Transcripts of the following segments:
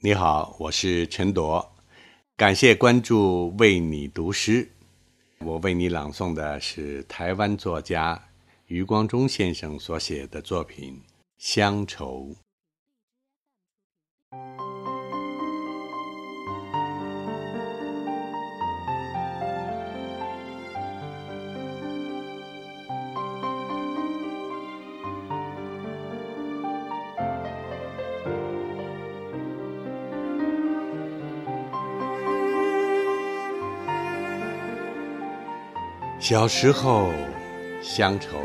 你好，我是陈铎，感谢关注“为你读诗”。我为你朗诵的是台湾作家余光中先生所写的作品《乡愁》。小时候，乡愁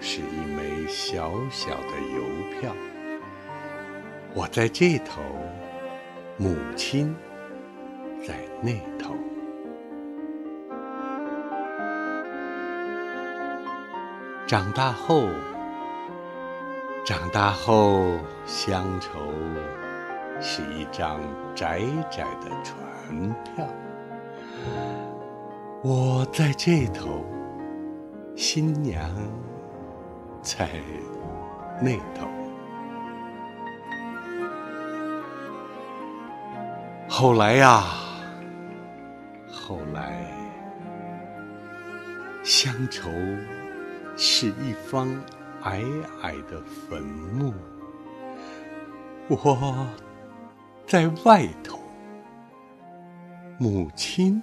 是一枚小小的邮票，我在这头，母亲在那头。长大后，长大后，乡愁是一张窄窄的船票。我在这头，新娘在那头。后来呀，后来，乡愁是一方矮矮的坟墓。我在外头，母亲。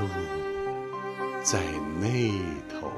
路在那头。